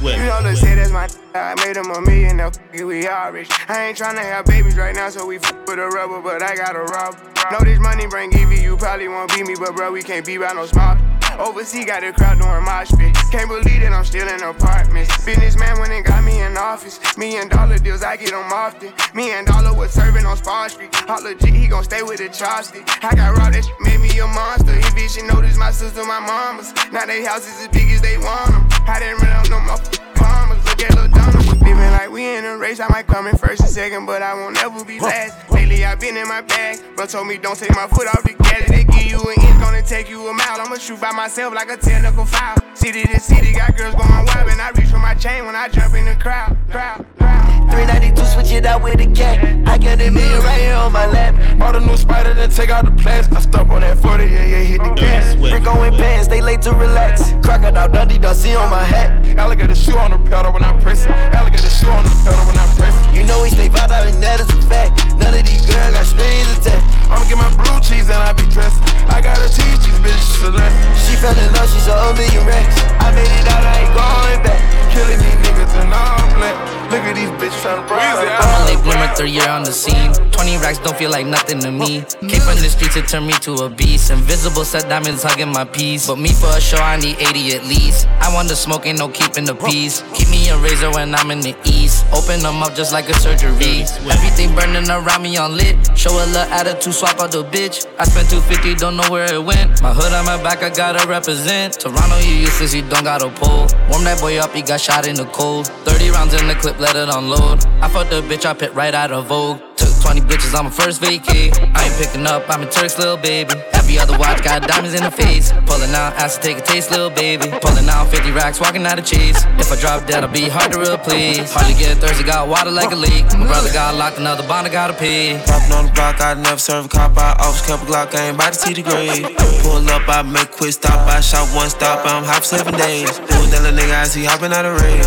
Swift. You know, say that's my. I made him a million, now we all rich. I ain't tryna have babies right now, so we f with a rubber, but I got a rob. Know this money bring Evie, you probably won't beat me, but bro, we can't be by no smart. Overseas got a crowd doing my pit. Can't believe that I'm still in apartments. Businessman went and got me in office. Million dollar deals, I get them often. Me and Dollar was serving on Spawn Street. Hot legit, he gon' stay with the chopstick. I got raw, that shit made me a monster. He bitch, she noticed my sister, my mamas. Now they houses as big as they want them. I didn't run up no more farmers. Look at Lil Donna. Living like we in a race, I might come in first and second, but I won't ever be last. Lately, I've been in my bag, but told me don't take my foot off the gas. They give you an inch, gonna take you a mile. I'ma shoot by myself like a technical foul. City to city, got girls going wild, and I reach for my chain when I jump in the crowd. crowd. crowd. 392, switch it out with a cat. I got a million right here on my lap. All the new spider, then take out the plans. I stop on that 40, yeah, yeah, hit the gas. Brick going pants, they late to relax. Crocodile Dundee, Dusty on my hat. Alligator shoe on the pedal when I press it. Alligator shoe on the pedal when I press it. You know we stay out and that is a fact. None of these girls got strings attached. I'ma get my blue cheese and I be dressed. I gotta teach these bitches a lesson. She fell in love, she's a million racks. I made it out, I ain't going back. Killing these niggas and all black. Look at these bitches tryna browse. I'm a late bloomer, third year on the scene. 20 racks don't feel like nothing to me. Came from the streets, it turned me to a beast. Invisible set diamonds hugging my piece. But me for a show, I need 80 at least. I want the smoke, ain't no keeping the peace. Keep me a razor when I'm in the east. Open them up just like a surgery. Everything burning around me on lit. Show a little attitude, swap out the bitch. I spent 250, don't know where it went. My hood on my back, I gotta represent. Toronto, you useless, you don't got a pull. Warm that boy up, he got shot in the cold. 30 rounds in the clip, let it unload. I fucked the bitch, I pit right out of Vogue. Took 20 bitches on my first vacay. I ain't picking up, I'm a Turk's little baby. Every other watch got diamonds in the face. Pulling out, ask to take a taste, little baby. Pulling out 50 racks, walking out of cheese. If I drop dead, I'll be hard to replace. Hardly get thirsty, got water like a leak. My brother got locked, another bond, I gotta pay. Popping on the block, I never serve a cop. I office couple Glock, I ain't about to see the grade. Pull up, I make quick stop. I shot one stop, I'm hop seven days. Pull down a nigga, I see hopping out of raid.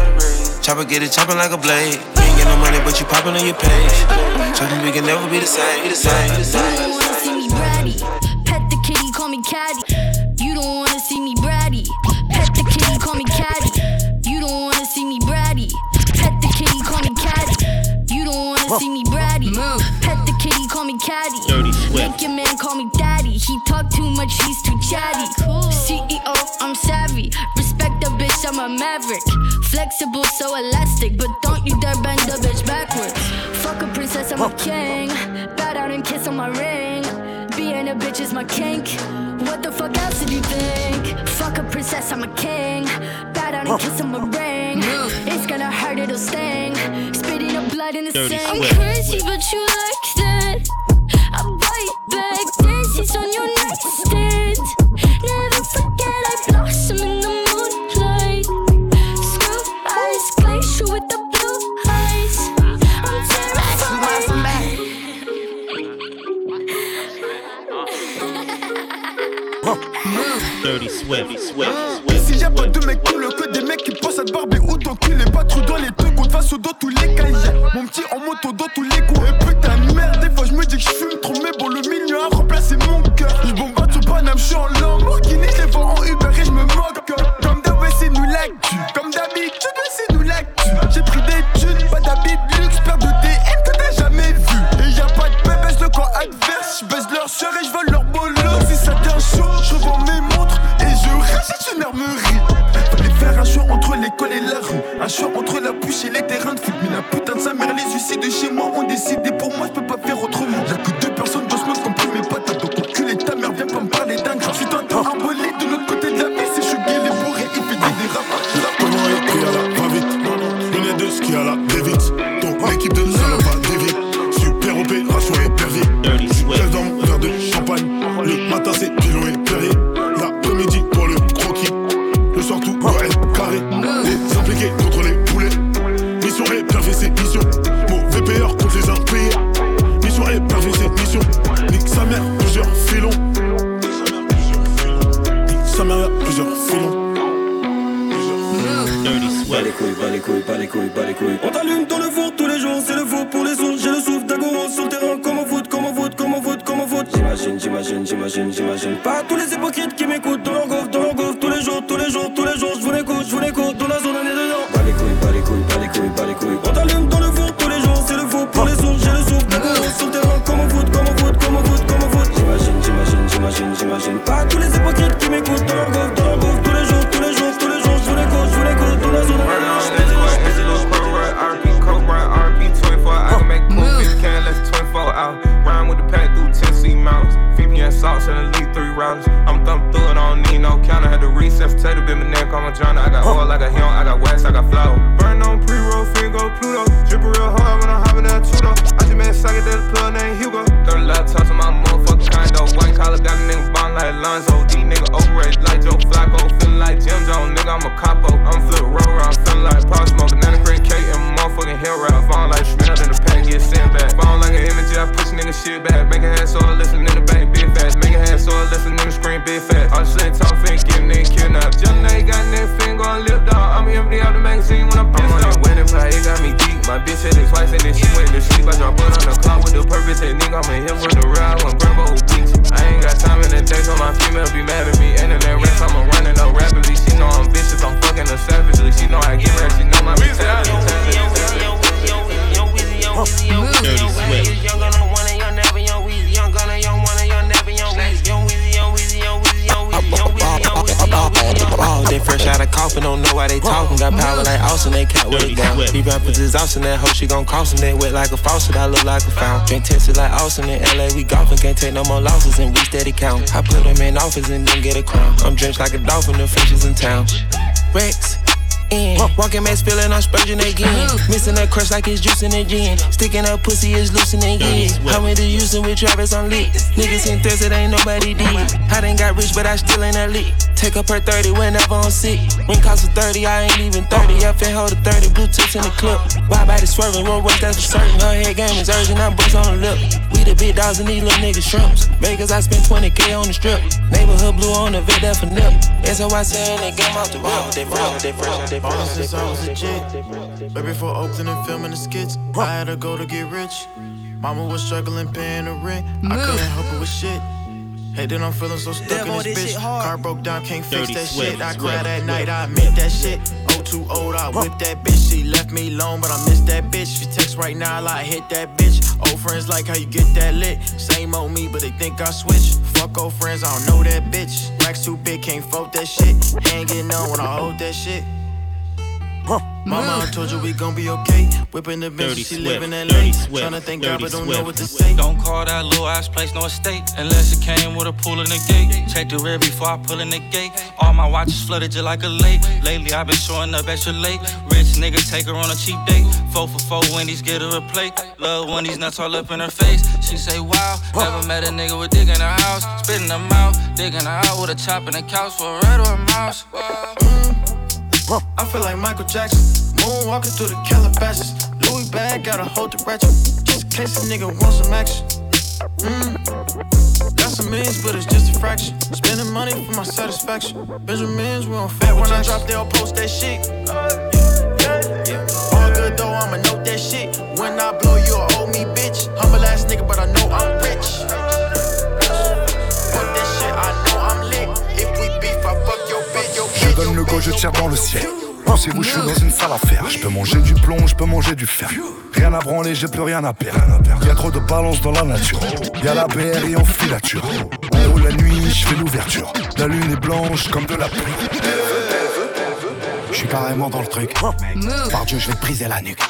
Chopper get it chopping like a blade. You ain't get no money, but you popping on your page. Chopping, we can never be the same. Be the same. Be the same. See me bratty. Move. Pet the kitty, call me caddy. Dirty. Make your man call me daddy. He talk too much, he's too chatty. Cool. CEO, I'm savvy. Respect the bitch, I'm a maverick. Flexible, so elastic, but don't you dare bend the bitch backwards. Fuck a princess, I'm a king. Bow down and kiss on my ring. Being a bitch is my kink. What the fuck else did you think? Fuck a princess, I'm a king. Bow down and kiss on my ring. It's gonna hurt, it'll sting. Spitting up blood in the Dirty sink. I'm crazy, but you like that. I bite back, dances on your nightstand. Never forget I blossom in the moonlight. Screw eyes, glacier with the blue eyes. I'm terrified. Dirty Swift. Swift. Ici y'a pas de mecs cool que des mecs qui pensent à te barber ou t'enculer Pas trop dans les trucs, on te face au dos tous les cahiers Mon petit en moto dans tous les coups. Et putain de merde, des fois je me dis que je fume trop Mais bon le milieu a remplacé mon cœur. Je bombarde sur Paname, je suis en Lamborghini Je les vends en Uber et je me moque. Comme d'hab ouais, c'est nous l'actu. Comme d'habitude c'est nous l'actu. J'ai pris des thunes, pas d'habits de luxe Paire de DM que t'as jamais vu. Et y'a pas de paix, baisse le camp adverse. Je baisse leur sœur et je vole leur la rue Un choix entre la bouche et les terrains de foot. Mais la putain de sa mère, les huissiers de chez moi ont décidé dans le four tous les jours, c'est le four pour les sourds. J'ai le souffle d'Agoro sur le terrain, comme au foot, comme au foot, comme au. J'imagine, j'imagine, j'imagine, j'imagine. Pas tous les hypocrites qui m'écoutent she gon' cost them. They wet like a faucet, I look like a fountain. Drink tested like Austin in LA, we golfing, can't take no more losses and we steady count. I put them in office and then get a crown. I'm drenched like a dolphin, the fishes in town. Rex, in. Walking mass feeling I'm spurging again. Missing that crush like it's juicing again. Sticking up pussy is loosening again. How many using with Travis on lit? Niggas in thirst, it ain't nobody did. I done got rich, but I still ain't elite. Take up her 30 whenever I'm sick. When cost of 30, I ain't even 30. F and hold a 30, blue tips in the clip. Why body swerving, roll work, that's for certain. Her head game is urgent, I bust on the lip. We the big dogs and these little niggas shrimps. Vegas, I spent 20k on the strip. Neighborhood blue on the vid, that for nip. i saying they game off the rip. They fresh, they fresh, they fresh. Since I was legit, right before Oakland and filming the skits, I had to go to get rich. Mama was struggling paying the rent. I couldn't help her with shit. Hey, then I'm feeling so stuck in this bitch. Car broke down, can't fix that Swift, shit. I Swift, cried that Swift, night, I Swift. admit that shit. Oh, too old, I whipped that bitch. She left me alone, but I miss that bitch. She text right now, like hit that bitch. Old friends like how you get that lit. Same old me, but they think I switch. Fuck old friends, I don't know that bitch. Racks too big, can't fold that shit. Ain't getting on when I hold that shit. Mama, I told you we gon' be okay. Whipping the bitch, Dirty she Swift, live in LA. Dirty Swift, Tryna thank God, but don't Swift. know what to say. Don't call that little ass place no estate unless it came with a pool in the gate. Check the rear before I pull in the gate. All my watches flooded just like a lake. Lately I've been showing up extra late. Rich nigga take her on a cheap date. Four for four Wendy's get her a plate. Love when these nuts all up in her face. She say wow, never met a nigga with dick in her house. Spitting them out, digging her out with a chop in the couch for a rat or a mouse. Mm. I feel like Michael Jackson, moonwalking through the Calabasas. Louis bag, gotta hold the ratchet, just in case a nigga wants some action. Mm. Got some means, but it's just a fraction. Spending money for my satisfaction. Benjamins, we don't fat when I drop, they'll post that shit. Yeah. All good though, I'ma note that shit. When I blow, you'll owe me, bitch. Humble ass nigga, but I know I'm rich. Fuck that shit, I know I'm lit. If we beef, I fuck donne le go, je tire dans le ciel. Pensez-vous, je suis dans une salle à faire. Je peux manger du plomb, je peux manger du fer. Rien à branler, j'ai plus rien à perdre. Y a trop de balance dans la nature. Y a la et en filature. En haut la nuit, je fais l'ouverture. La lune est blanche comme de la pluie. Je suis carrément dans le truc. Par Dieu, je vais te briser la nuque.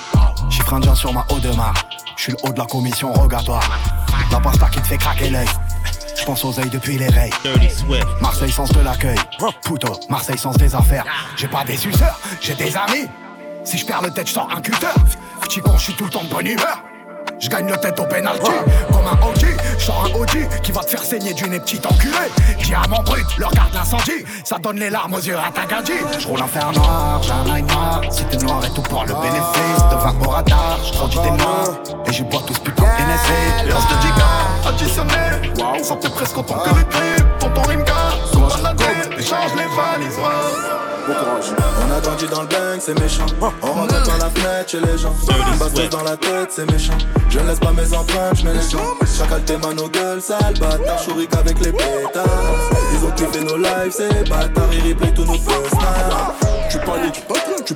Chiffre indien sur ma haut de mar. Je suis le haut de la commission rogatoire. La pasta qui te fait craquer l'œil. Je pense aux œils depuis l'éveil. Marseille sens de l'accueil. Puto, Marseille sens des affaires. J'ai pas des suceurs, j'ai des amis. Si je perds le tête, je sors un cutter. Petit con, je suis tout le temps de bonne humeur. Je gagne le tête au penalty. Comme un OG, sors un OG Qui va te faire saigner du nez petit enculé Diamant brut, leur garde l'incendie. Ça donne les larmes aux yeux à ta gadji Je roule un fer noir, j'ai un noir. Si t'es noir et tout pour le bénéfice De 20 au radar, je produis des noirs Et je bois tout ce putain de NSC Lance de giga, additionné. Wow, ça fait presque autant que le clip. Tonton Rimka, sois la ville Échange les valises, on a grandi dans le bang, c'est méchant. On rentre dans la fenêtre chez les gens. Une bastos dans la tête, c'est méchant. Je ne laisse pas mes empreintes, je mets les gens. Chacal tes mains, nos gueules, sale bâtard. Chourique avec les pétards. Ils ont kiffé nos lives, c'est bâtard. Ils replay tous nos first tu tu paniques, tu tu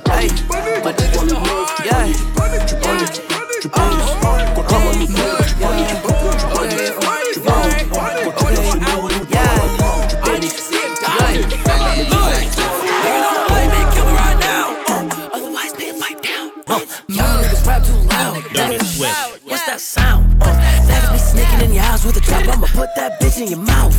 tu put that bitch in your mouth.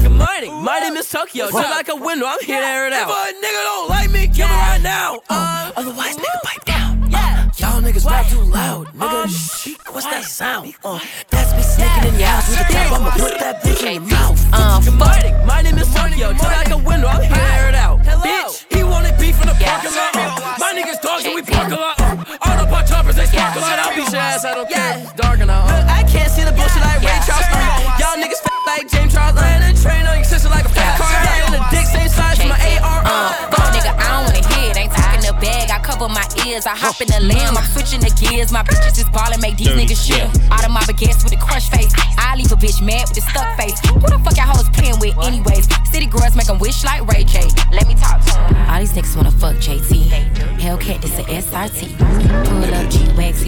Good morning, my name is Tokyo. Just like a window, I'm here to air it out. If a nigga don't like me, kill me right now. Uh, otherwise, nigga, pipe down. Uh, y'all niggas rap too loud. Nigga, shh, what's that sound? Uh, that's me sneaking in your house with a trap. I'ma put that bitch in your mouth. Uh, good morning, my name is Tokyo. Just like a window, I'm here to air it out. Bitch, he wanted beef in the parking lot. Uh, my niggas dogs and we park a lot. Uh, all the punch choppers, they spark a lot. I'll beat your ass, I don't care. It's dark enough. Uh, I can't see the bullshit like Ray Charles. Y'all niggas fat like James Charles. Land and train on your sister like a fat car. Yeah, and the dick same size cover my ears. I hop in the lamb, I'm switching the gears. My bitches is ballin', make these niggas shit. Out of my baguettes with a crush face. I leave a bitch mad with a stuck face. Who the fuck y'all hoes playing with, anyways? City girls make them wish like Ray J. Let me talk to them. All these niggas wanna fuck JT. Hellcat, this a SRT. Pull up G Wax,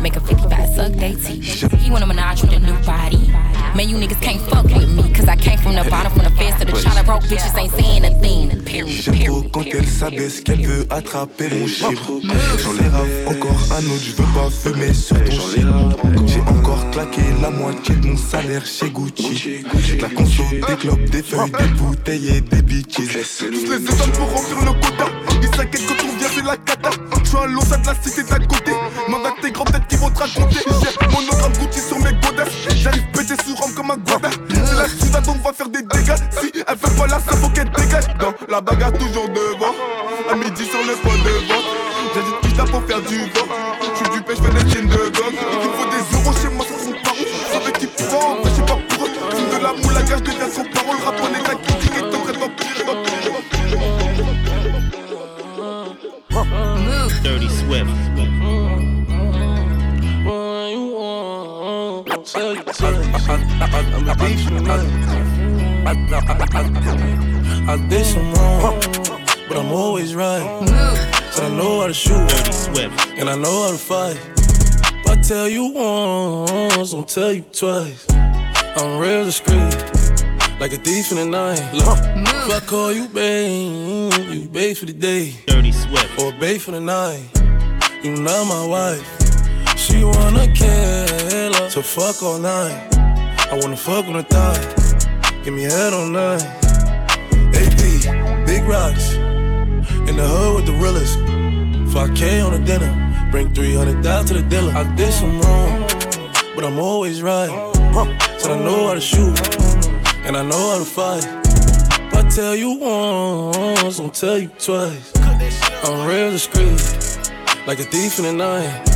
Make a 55 suck they teeth. He wanna menage with a new body. Man, you niggas can't fuck with me, cause I came from the bottom, from the fence to the chopper. Broke bitches ain't saying a thing. Period. J'aime trop quand elle s'abaisse, qu'elle veut attraper mon J'en rave encore un autre, je veux pas fumer sur ton shit. J'ai encore claqué la moitié de mon salaire chez Gucci. La conso, des clopes, des feuilles, des bouteilles et des bitches. Tous les étoiles pour remplir le quota. Ils s'inquiètent quand on vient, c'est la cata. J'suis un losa de la cité d'à côté. À tes grands têtes qui vont te raconter. J'ai monogramme Gucci sur mes godasses. J'arrive pété sous Rome comme un guada. C'est la suda donc on va faire des dégâts. Si elle fait pas là, ça faut qu'elle dégage. Dans la bagarre toujours devant. À midi sur le point I did some wrong, but I'm always right. So I know how to shoot, and I know how to fight. If I tell you once, I'll tell you twice. I'm real discreet, like a thief in the night. Look, if I call you babe, you babe for the day. Dirty Swift. Or babe for the night. You not my wife. She wanna kill her, so fuck all night. I wanna fuck on the thigh. Give me head all night. AP, big rocks. In the hood with the realest. 5K on the dinner. Bring 300 down to the dealer. I did some wrong, but I'm always right. Said I know how to shoot, and I know how to fight. If I tell you once, I'll tell you twice. I'm real discreet, like a thief in the night.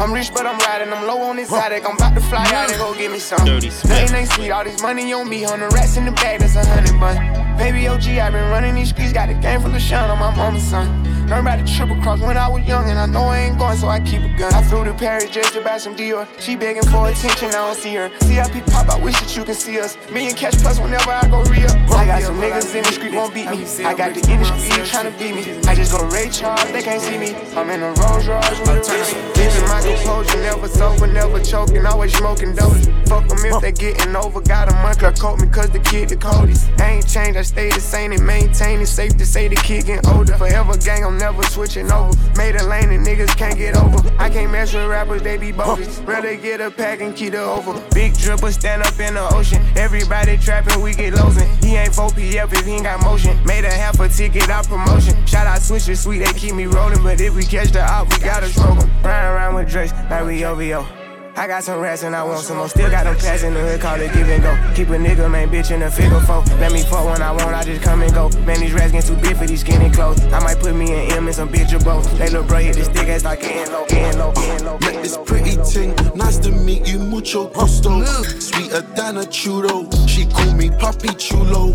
I'm rich, but I'm riding. I'm low on this attic. I'm about to fly out and go get me some. Dirty Nothing ain't sweet. All this money on me. Hundred rats in the bag. That's a hundred bun. Baby OG, i been running these streets. Got a game from the shine on my mama's son. Learned about the triple cross when I was young, and I know I ain't going, so I keep a gun. I flew to Paris just to buy some Dior. She begging for attention, I don't see her. CIP pop, I wish that you can see us. Million cash plus whenever I go real. I got some niggas in the street won't beat me. I got the industry trying to beat me. I just go Ray Charles, they can't see me. I'm in a Rolls Royce with a Reese. Living my composure, never sober, never choking, always smoking dope. Fuck them if they getting over. Got a month, coat me cause the kid the coldest. I ain't changed, I stay the same and maintain it. Safe to say the kid getting older. Forever gang, I'm never switching over. Made a lane and niggas can't get over. I can't mess with rappers, they be bogus. Rather get a pack and keep it over. Big dripper stand up in the ocean. Everybody trapping, we get losing. He ain't 4PF if he ain't got motion. Made a half a ticket out promotion. Shout out Switcher Sweet, they keep me rolling. But if we catch the op, we gotta stroke. Ride around with Drakes like we OVO. I got some rats and I want some more. Still got them pass in the hood, call it give and go. Keep a nigga, man, bitch in a figure four. Let me fuck when I want, I just come and go. Man, these rats getting too big for these skinny clothes. I might put me in M and some bitch or both. They little bro hit this stick ass like getting low, getting low, getting low. Met this pretty ting, nice to meet you, mucho gusto. Sweeter than a churro, she call me Papi Chulo.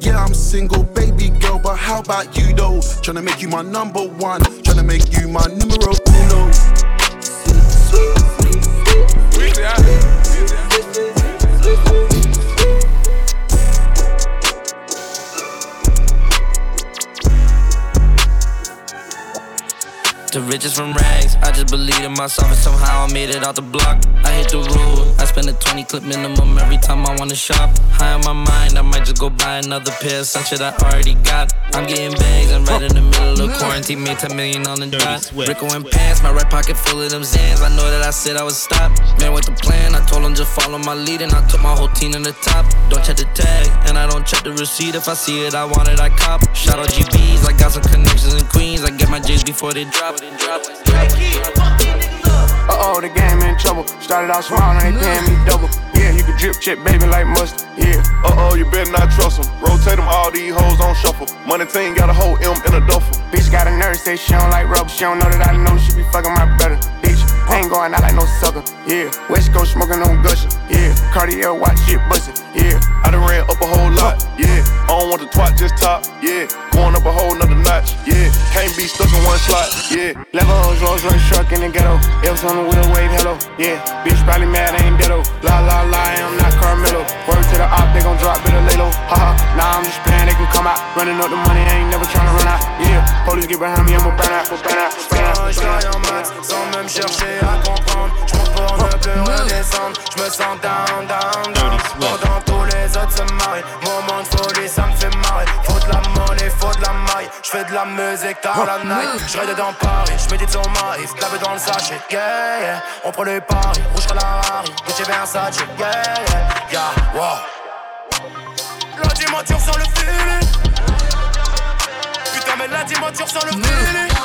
Yeah, I'm single, baby girl, but how about you though? Tryna make you my number one, tryna make you my numero The riches from rags, I just believe in myself and somehow I made it out the block. I hit the road, I spend a 20 clip minimum every time I wanna shop. High on my mind, I might just go buy another pair of some shit I already got. I'm getting bags, I'm right in the middle of quarantine, made 10 million on the dot. Rico and pants, my right pocket full of them Zans. I know that I said I would stop. Man with the plan, I told him just follow my lead and I took my whole team to the top. Don't check the tag, and I don't check the receipt. If I see it, I want it, I cop. Shout out GBs, I got some connections in Queens. I get my J's before they drop. Uh oh, the game in trouble. Started out small, now they paying me double. Yeah, you can drip check, baby, like mustard. Yeah. Uh oh, you better not trust them. Rotate them, all these hoes on shuffle. Money team got a whole M in a duffel. Bitch got a nurse, say she don't like rubber. She don't know that I know she be fucking my brother. I ain't going out like no sucker. Yeah. West Coast smoking on gusher. Yeah. Cartier watch shit bustin'. Yeah. I done ran up a whole lot. Yeah. I don't want the twat, just top. Yeah. Going up a whole nother notch. Yeah. Can't be stuck in one slot. Yeah, level hoes, Rolls Royce truck in the ghetto. F's on the wheel, wave hello. Yeah, bitch probably mad, I ain't ghetto. La la la, I'm not Carmelo. Word to the op, they gon' drop, better lay low. Haha, nah, I'm just playing, they can come out. Running up the money, I ain't never tryna run out. Yeah, police get behind me, I'ma burn out, burn out, burn out. En max, sans même chercher à comprendre. J'monte pour ne plus redescendre. J'me sens down, down, down. Pendant tous les autres se marient. Moment de folie, ça me fait marrer. Faut de la monnaie, faut de la maille. J'fais de la musique tard la night. J'ride dans Paris, j'médite sur Marie. Clavé dans le sachet, yeah, yeah. On prend les paris, rouge la Harry. Gucci Versace, yeah, yeah, yeah, wow. La dimension sur le feeling. Putain, mais la dimension sur le feeling.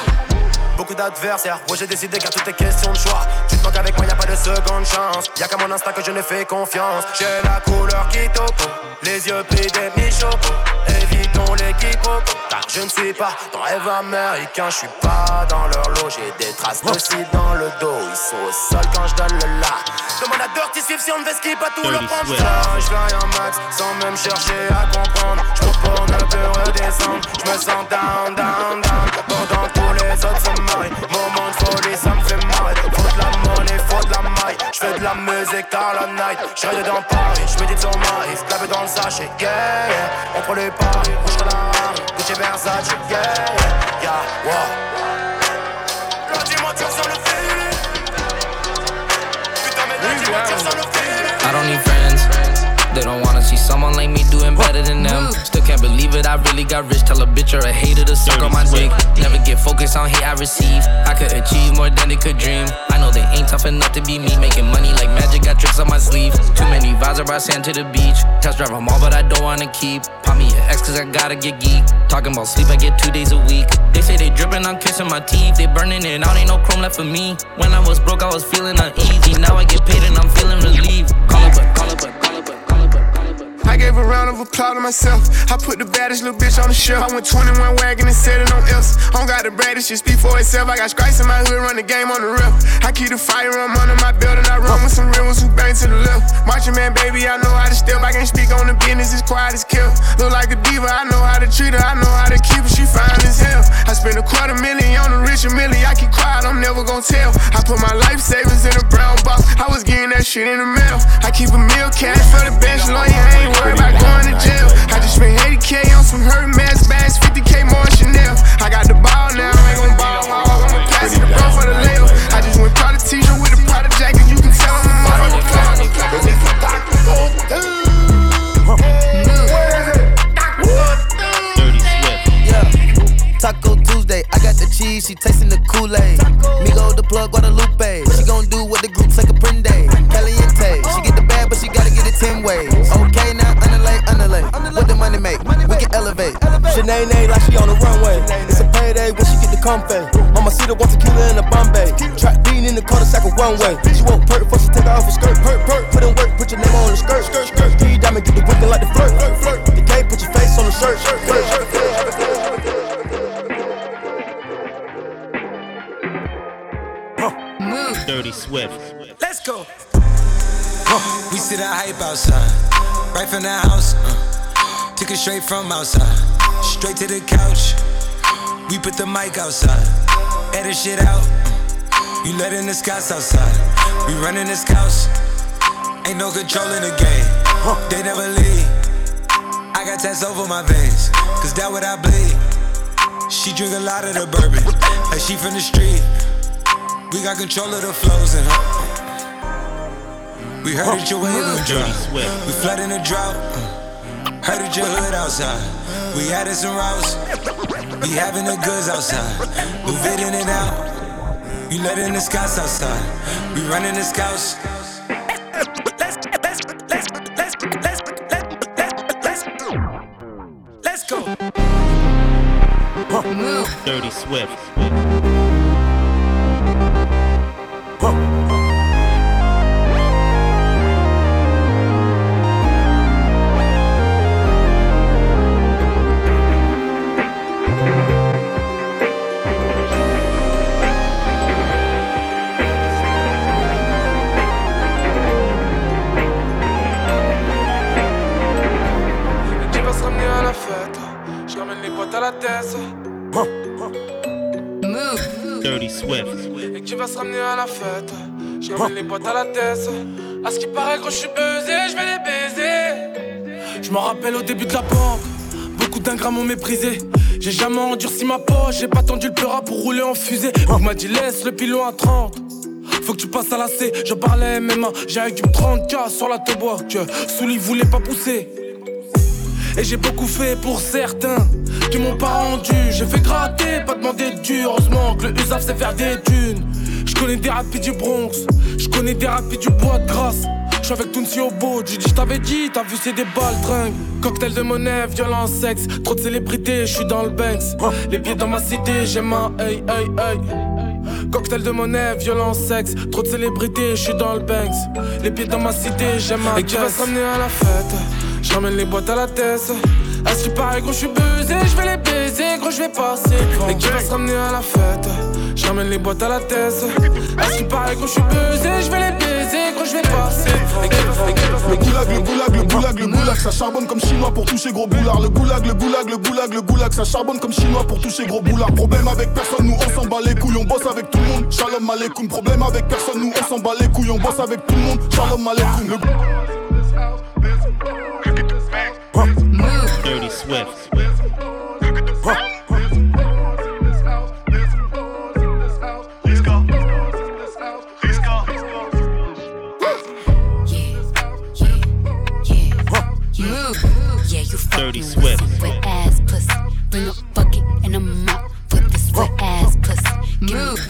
Beaucoup d'adversaires, ouais j'ai décidé car tout est question de choix. Tu te manques avec moi, y'a pas de seconde chance. Y'a qu'à mon instinct que je ne fais confiance. J'ai la couleur qui topo, les yeux pris des mi-chocos Évitons les quiproquos, car je ne suis pas dans rêve américain. Je suis pas dans leur lot, j'ai des traces cire dans le dos. Ils sont au sol quand je donne le la. Demande à Dirty Swift si on ne veut skip à tout le prendre Je fly un max sans même chercher à comprendre. Je pour ne plus redescendre Je me sens down, down, down. Pendant tous les autres se marient Moment de folie ça me fait marrer. Faut de la monnaie, faut de la maille. J'fais de la musique tard la night. J'ride dans Paris, j'médite sur Marie Clavé dans le sachet, yeah, yeah. On prend les paris, rouge la Harry Gucci Versace, yeah, yeah, yeah, wow La dimension sur le feeling Putain mais la dimension sur le feeling I don't need friends. They don't wanna see someone like me doing better than them. Still can't believe it, I really got rich. Tell a bitch or a hater to suck on my dick. Never get focused on hate I receive. I could achieve more than they could dream. I know they ain't tough enough to be me. Making money like magic, got tricks on my sleeve. Too many vibes, I sand to the beach. Test drive them all, but I don't wanna keep. Pop me an X cause I gotta get geek. Talking about sleep, I get two days a week. They say they dripping, I'm kissing my teeth. They burning it out, ain't no chrome left for me. When I was broke, I was feeling uneasy. Now I get paid and I'm feeling relieved. Call it, but I gave a round of applause to myself. I put the baddest little bitch on the shelf. I went 21 wagon and set it on else. I don't got the baddest shit speak for itself. I got stripes in my hood, run the game on the rip. I keep the fire on under my belt and I run with some real ones who bang to the left. Marching man, baby, I know how to step. I can't speak on the business, it's quiet as kill. Look like a diva, I know how to treat her. I know how to keep her, she fine as hell. I spent a quarter million on a rich milli. I keep quiet, I'm never gonna tell. I put my life savings in a brown box. I was getting that shit in the mail. I keep a meal cash for the bench lawyer. I ain't worried about going to jail. I just spent 80k on some hurt mask bags, 50k more Chanel. I got the ball now, I ain't gon' ball for Taco Tuesday, I got the cheese, she tasting the Kool-Aid. Migo the plug, Guadalupe. She gon' do what the We can elevate. Sinead like she on the runway. It's a payday when she get the comfy. Mama see the one tequila in the Bombay. Trap bean in the cul-de-sac of one way. She won't perk before she take her off her skirt. Perk, perk. Put in work, put your name on the skirt. Skirt, skirt. D diamond, get the whipping like the flirt. Flirt, flirt. The K, put your face on the shirt. Shirt, shirt, shirt, Dirty Swift. Let's go. Uh, we see the hype outside, right from the house. Uh, took it straight from outside, straight to the couch. We put the mic outside, edit shit out. You letting the scouts outside, we running the scouts. Ain't no control in the game, they never leave. I got tats over my veins, cause that what I bleed. She drink a lot of the bourbon, like she from the street. We got control of the flows in her. We heard that your wave was dry. We flooding the drought. Heard that your hood outside. We added some routes. We having the goods outside. Move it in and out. You letting the scouts outside. We running the scouts. Let's go. Dirty Swift. À ce qui paraît, quand je suis buzzé, je vais les baiser. Je m'en rappelle au début de la banque. Beaucoup d'ingrats m'ont méprisé. J'ai jamais endurci ma poche, j'ai pas tendu le pleura pour rouler en fusée. On m'a dit laisse le pilon à 30. Faut que tu passes à la C, je parlais MMA, j'ai avec du 30k sur la tobois que Souli voulait pas pousser. Et j'ai beaucoup fait pour certains qui m'ont pas rendu. J'ai fait gratter, pas demander de dur. Heureusement que le USAF sait faire des dunes. Je connais des rapides du Bronx, je connais des rapides du bois de grâce. Je suis avec Tounsi au bout, j'ai dit je t'avais dit, t'as vu c'est des balles tringues. Cocktail de monnaie, violence, sexe, trop de célébrités, je suis dans le Banks. Les pieds dans ma cité, j'ai ma hey hey hey. Cocktail de monnaie, violence, sexe, trop de célébrités, je suis dans le Banks. Les pieds dans ma cité, j'aime ma Et qui va s'amener à la fête, j'emmène les boîtes à la tête. À ce qui paraît, gros, je suis buzzé, je vais les baiser, gros, je vais passer. Et qui va se ramener à la fête, j'emmène les boîtes à la tête. À ce qui paraît, gros, je suis buzzé, je vais les baiser, gros, je vais passer. Le goulag, le goulag, le goulag, le goulag, ça charbonne comme chinois pour toucher gros boulard. Le goulag, le goulag, le goulag, le goulag, ça charbonne comme chinois pour toucher gros boulard. Problème avec personne, nous on s'en bat les couilles, on bosse avec tout le monde. Shalom alaikum. Problème avec personne, nous on s'en bat les couilles, on bosse avec tout le monde. Shalom alaikum. Le... Dirty Swift. Dirty Swift. Bring a bucket and a mop for this wet ass pussy.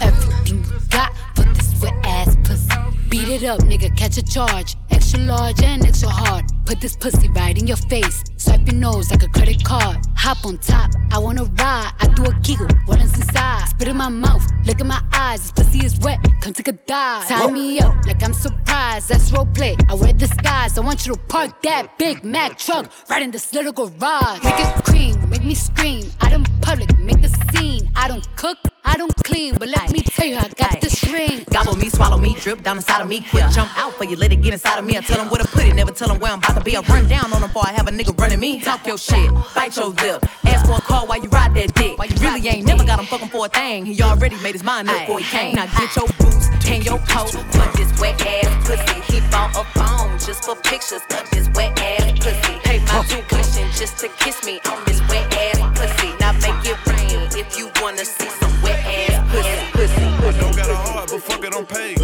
Everything you got this wet ass pussy. Beat it up, nigga, catch a charge. Extra large and extra hard. Put this pussy right in your face. Swipe your nose like a credit card. Hop on top, I wanna ride. I do a giggle, what is inside? Spit in my mouth, look in my eyes. This pussy is wet, come take a dive. Tie me up like I'm surprised. That's roleplay. I wear disguise. I want you to park that Big Mack truck right in this little garage. Make it scream, make me scream. I don't public, make a scene. I don't cook, I don't clean, but let me tell you, I got this ring. Gobble me, swallow me, drip down inside of me. Quick jump out for you, let it get inside of me. I tell them where to put it, never tell them where I'm about to be. I run down on them before I have a nigga running me. Talk your shit, bite your lip. Ask for a call while you ride that dick. Why you really ain't never got him fucking for a thing. He already made his mind up before he came. Now get your boots and your coat for this wet ass pussy. He bought a phone just for pictures of this wet ass pussy. Pay my tuition just to kiss me on this wet ass pussy. Now make it rain if you wanna see some wet ass pussy. pussy. I don't got a heart, but fuck it, I'm paid.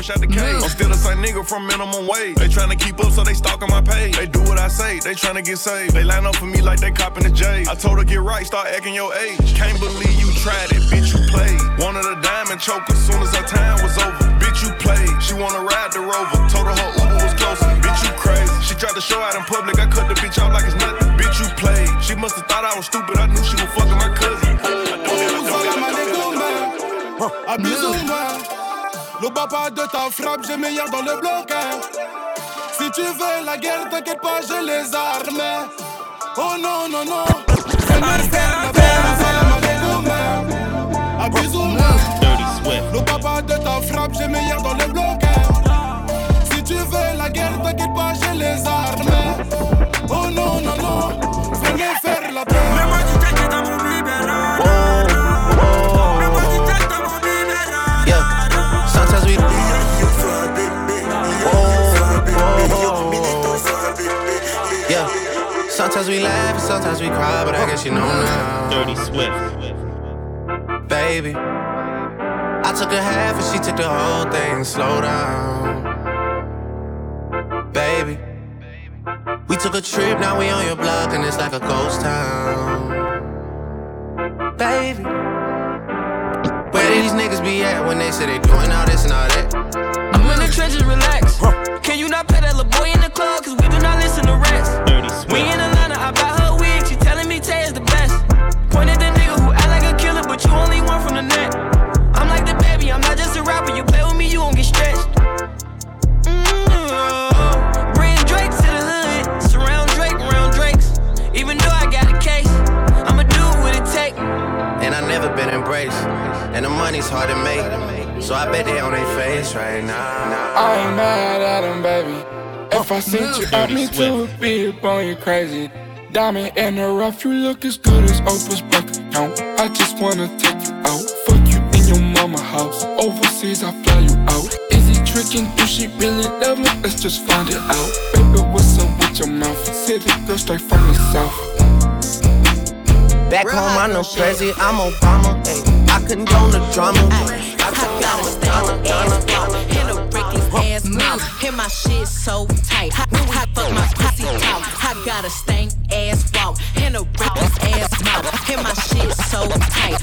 Fresh out the cage. I'm still the same nigga from minimum wage. They tryna keep up, so they stalking my page. They do what I say, they tryna get saved. They line up for me like they copping the J. I told her get right, start acting your age. Can't believe you tried it, bitch, you played. Wanted a diamond choke as soon as her time was over. Bitch, you played. She wanna ride the rover. Told her her Uber was closer. Bitch, you crazy. She tried to show out in public, I cut the bitch off like it's nothing. Bitch, you played. She must have thought I was stupid, I knew she was fucking my cousin. Abuse au Le papa de ta frappe, j'ai meilleur dans le bloc. hein. Si tu veux la guerre, t'inquiète pas, j'ai les armes. Oh non, non, non. C'est ma Swift. Le papa de ta frappe, j'ai meilleur dans le bloc. hein. Si tu veux la guerre, t'inquiète pas, j'ai les armes. Oh non, non, non. Venez faire la paix. We laugh and sometimes we cry, but I guess you know now. Dirty Swift. Baby, I took a half and she took the whole thing. Slow down, baby. We took a trip, now we on your block and it's like a ghost town, baby. Where did these niggas be at when they say they doing all this and all that? I'm in the trenches, relax. Can you not pay that little boy in the club? Cause we do not listen to rats. We in money's hard to make. So I bet they on their face right now. I ain't mad at him, baby. If I sent you at me too, be up on you crazy. Diamond in the rough, you look as good as Oprah's bank account. I just wanna take you out, fuck you in your mama house. Overseas, I fly you out. Is he tricking? Do she really love me? Let's just find it out. Baby, what's up with your mouth? City girl straight from the south. Back home, I'm no president, I'm Obama. Ay. I condone the drama. I got a stank ass walk and a reckless ass mouth. And my shit so tight. I, I fuck my pussy talk. I got a stank ass walk and a reckless ass mouth. And my shit so tight.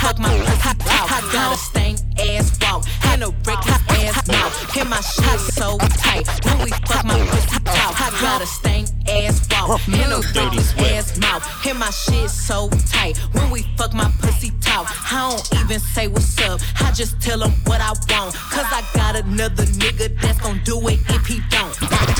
Fuck my pussy talk. I got a stank ass walk and a reckless ass mouth. And my shit so tight. When we fuck my pussy talk. I got a stank ass walk and a reckless ass mouth. And my shit so tight. When we fuck my pussy talk. I don't even say what's up. I just tell him what I want. Cause I got another nigga that's gon' do it if he don't.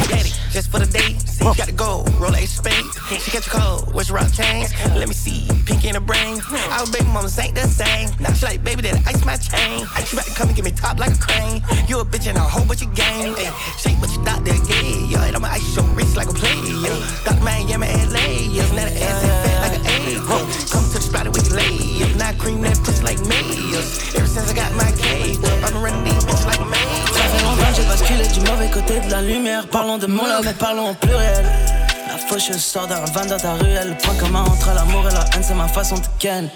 Daddy, just for the date. See, you gotta go. Roll a spade. She catch a cold. What's your rock chains? Let me see. Pink in the brain. Our baby mamas ain't the same. Now she like, baby, that ice my chain. She about to come and get me top like a crane. You a bitch and a whole bunch of game. Ay, shake what you thought that gay. Yeah, and I'ma ice your wrist like a player. Dr. Miami, LA. Yeah, now the ass ain't fat like an egg. Come to the spot where you lay. If not cream that pussy like mayors. Ever since I got my cave, I've been running these bitches like a maid. Ça fait longtemps que j'ai basculé du mauvais côté de la lumière. Parlons de mon love, mais parlons au pluriel. La faucheuse sort d'un van dans ta ruelle. Le point commun entre l'amour et la haine, c'est ma façon de ken.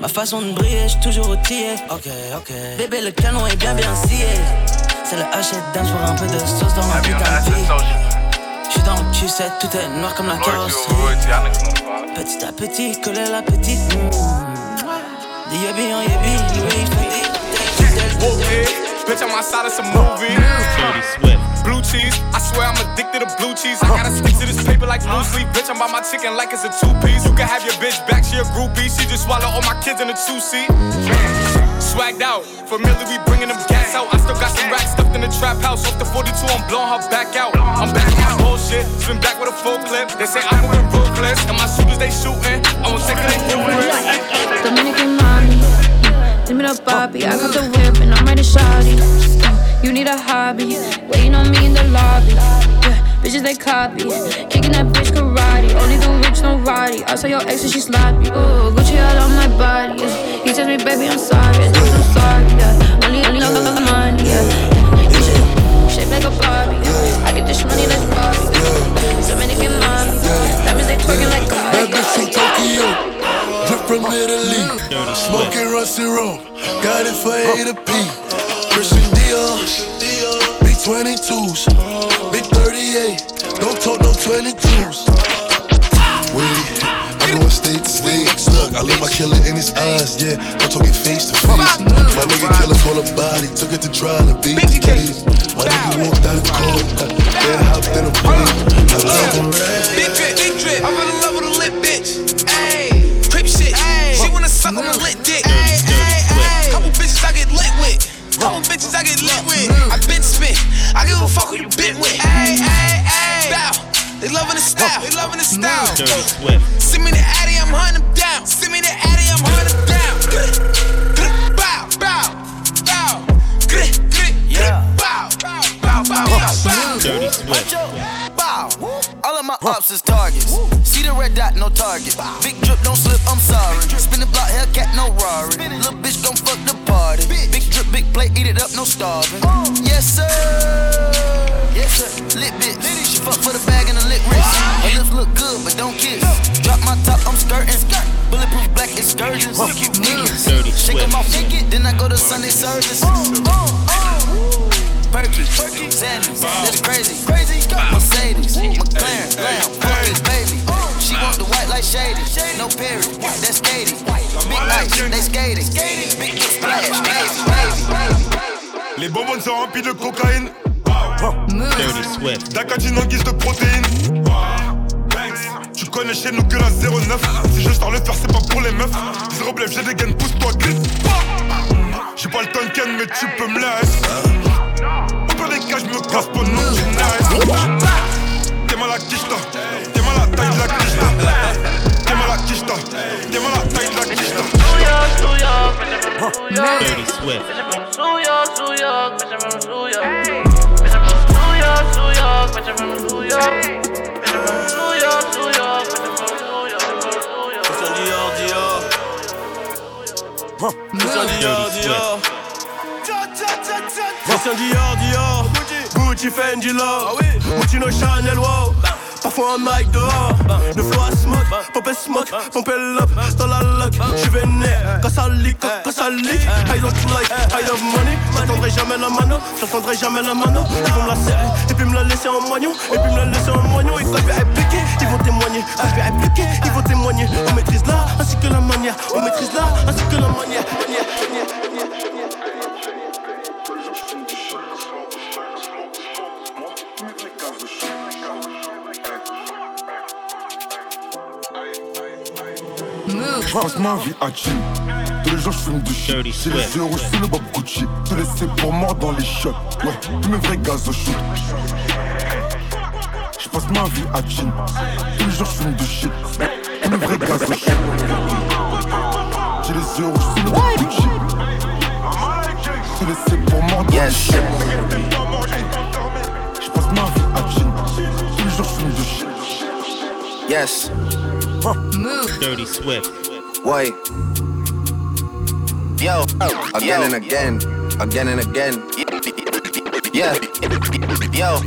Ma façon de briller, j'suis toujours outillé. Ok, ok. Bébé, le canon est bien bien scié. C'est le hachette d'un pour un peu de sauce dans ma putain de vie. J'suis dans le Q7, tout est noir comme la carrosserie. Petit à petit, coller la petite. Des yabby en yabby, Louis Okay, bitch, I'm outside of some movie. Blue cheese, I swear I'm addicted to blue cheese. I gotta stick to this paper like blue sleep. Bitch, I'm by my chicken like it's a two piece. You can have your bitch back, she a groupie. She just swallow all my kids in a two seat. Swagged out, familiar, we bringing them gas out. I still got some racks stuffed in the trap house. Off the 42, I'm blowing her back out. I'm back my bullshit, swim back with a full clip. They say I'm moving ruthless, and my shooters they shooting. I won't take it, they Dominican mommy, give me the Bobby. I got the whip and I'm ready shawty. You need a hobby, waiting on me in the lobby. Yeah, bitches they copy, kicking that bitch karate. Only the rich, no roddy. I saw your ex and she sloppy. Ooh, Gucci all on my body. Yeah. He tells me, baby, I'm sorry. I'm so sorry. Yeah, the money. Yeah, you should shape like a Barbie. Yeah. I get this money like Barbie. Yeah. Dominican mommy, that means they twerking like Bad Cardi. bitch from Tokyo, drip from Italy. Smoking rusty rum, got it for A to P. Christian Dior, big 22s, big 38. Don't talk no 22s. I leave my killer in his eyes, yeah. I'm talking face to face. My nigga killer call a body, took it to trial and beat the case. My nigga walked out of court, then hopped in a plane. I love him. Big drip, big drip. I fell in love with a lit bitch. Ayy, crip shit. She wanna suck on my lit dick. Ayy, ayy, ayy. Couple bitches I get lit with. Couple bitches I get lit with. I been spit. I give a fuck who you been with. Ayy, ayy, ayy. Bow. They loving the style. They loving the style. Dirty Swift. Send me the Addy, I'm hunting them down. Ops is targets. See the red dot, no target. Big drip, don't slip, I'm sorry. Spin the block, Hellcat, no Rari. Little bitch gon' fuck the party. Big drip, big plate, eat it up, no starving. Yes, sir. Yes, sir. Lit bitch. She fuck for the bag and a lit wrist. Her lips look good, but don't kiss. Drop my top, I'm skirting. Bulletproof black excursions. Niggas. Shake 'em off, then I go to Sunday service. Perkins, Sanders, that's crazy. Mercedes, McLaren, Lamb, Portage, baby. She want the white like shady, no period, that's skating. Big ice, they skating. Big splash, baby, baby. Les bonbons sont remplis de cocaïne. Dirty Swift. D'acatine en guise de protéines. Tu connais chez nous que la 09. Si je sors le faire, c'est pas pour les meufs. Zéro blef, j'ai des gaines, pousse-toi, glisse. J'ai pas le tonken, mais tu peux me laisser. Au pire des cas, je me casse pour nous, tu nice. T'es mal à quicheta. T'es mal à taille de la quicheta. T'es mal à quicheta. T'es mal à taille de la quicheta. Dirty Swift. Dior, Dior. Dirty Swift. Ancien Dior, Dior, Gucci, Fendi, Love, Moutino, Chanel, wow. Parfois un mic dehors, le flow à smoke, pop et smoke, pompe up dans la lock. J'suis vénère, quand ça leak, quand ça leak. I don't like, I love money. J'attendrai jamais la mano, j'attendrai jamais la mano. Ils vont me la serrer, et puis me la laisser en moignon, et puis me la laisser en moignon. Et quand je vais répliquer, ils vont témoigner. Quand je vais répliquer, ils vont témoigner. On maîtrise là, ainsi que la manière. On maîtrise là, ainsi que la manière, manière. Je passe ma vie à chill. Tous les jours je fume du shit. J'ai les yeux rouges sous le bob Gucci. Te laisser pour mort dans les shots. Ouais, tous mes vrais gaz au shoot. Je passe ma vie à chill. Tous les jours je fume du shit. Tous mes vrais gaz au shoot. J'ai les yeux rouges sous le bob Gucci. Te laisser pour mort dans les shots. Je passe ma vie à chill. Tous les jours je fume du shit. Yes. Dirty Swift. Wait. Yo, again and again, again and again. Yeah. Yo.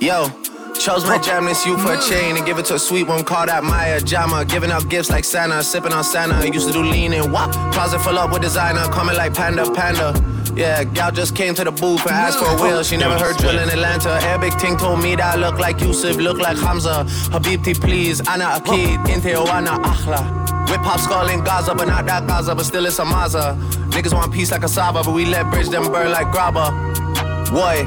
Yo. Chose my jam this you for a mm. chain and give it to a sweet one call that Maya Jama. Giving out gifts like Santa, sipping on Santa. Used to do lean and wop. Closet full up with designer, coming like Panda Panda. Yeah, gal just came to the booth and asked for a wheel. She never heard drill in Atlanta. Arabic ting told me that I look like Yusuf, look like Hamza. Habibti, please. Ana Akid, Inte Oana Akhla. Whip hop skull in Gaza, but not that Gaza, but still it's a Maza. Niggas want peace like a Saba, but we let bridge them burn like grabba. Boy,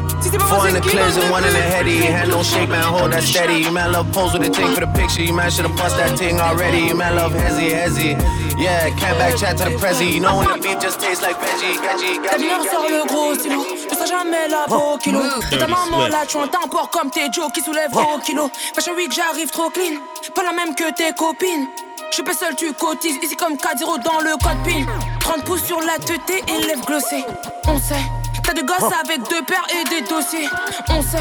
four in the clears and one in the heady. Hand don't shake, man, hold that steady. You man love pose with a ting for the picture. You man should've bust that ting already. You man love hezzy, hezzy. Yeah, can't back chat to the prezi. You know when the beef just tastes like veggie, veggie, Ta lumière sort le gros stylo, je serai jamais là pour au kilo. De ta maman là, tu entends encore comme tes Joe qui soulèvent gros kilos. Fashion week, j'arrive trop clean, pas la même que tes copines. Je suis pas seul, tu cotises, ici comme 4-0 dans le code PIN. 30 pouces sur la tête et lèvres glossées. On sait, t'as de gosses avec deux paires et des dossiers. On sait,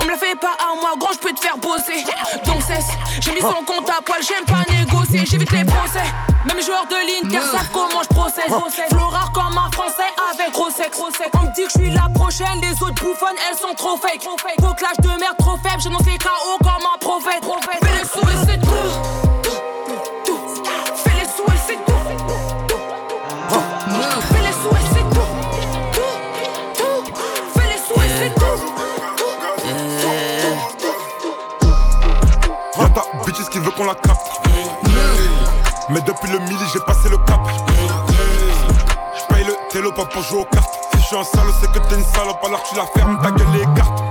on me la fait pas à moi, gros, je peux te faire bosser. Donc cesse, j'ai mis son compte à poil, j'aime pas négocier, j'évite les procès. Même les joueurs de l'Inter savent comment je procède. Flow rare comme un français avec gros sexe. On me dit que je suis la prochaine, les autres bouffonnes, elles sont trop fake. Gros clash de merde trop faible, je n'en sais KO comme un prophète. Fais les sous et c'est tout. Bitches qui veut qu'on la capte. Mais depuis le midi, j'ai passé le cap. J'paye le télo pas pour jouer aux cartes. Si je suis un c'est que t'es une salope, alors tu la fermes, ta gueule les cartes.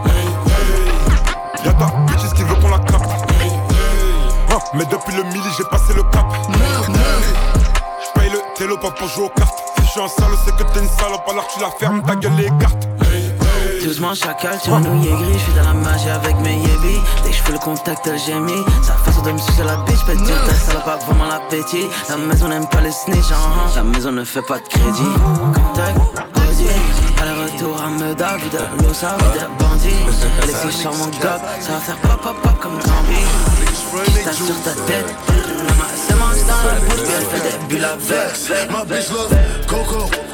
Y'a ta bitches qui veut qu'on la capte. Mais depuis le midi, j'ai passé le cap. J'paye le télo pas pour jouer aux cartes. Si je suis un c'est que t'es une salope, alors tu la fermes, ta gueule les cartes. Doucement chacal, tu nouille gris, j'suis dans la magie avec mes yébis. Dès que j'fais le contact, elle gémit Sa façon de me sucer la bitch, peut dire ta salope a vraiment l'appétit. La maison n'aime pas les snitch, hein, la maison ne fait pas de crédit. Contact, aller-retour à Meda, vie de l'eau, ça vie de bandit. Sur mon gog, ça va faire pop pop pop comme Gambi Qui sur ta tête, la c'est mon style Bouge bien, elle fait des bulles avec. My bitch love Coco.